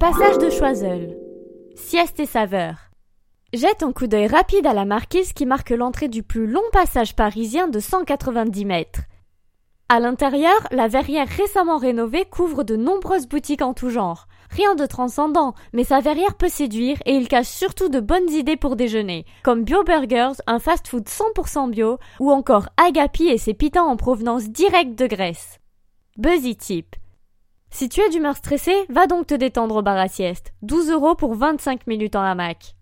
Passage de Choiseul. Sieste et saveur. Jette un coup d'œil rapide à la marquise qui marque l'entrée du plus long passage parisien de 190 mètres. À l'intérieur, la verrière récemment rénovée couvre de nombreuses boutiques en tout genre. Rien de transcendant, mais sa verrière peut séduire et il cache surtout de bonnes idées pour déjeuner, comme Bio Burgers, un fast-food 100% bio, ou encore Agapi et ses pitons en provenance directe de Grèce. Buzzy Tip. Si tu es d'humeur stressée, va donc te détendre au bar à sieste. 12 euros pour 25 minutes en hamac.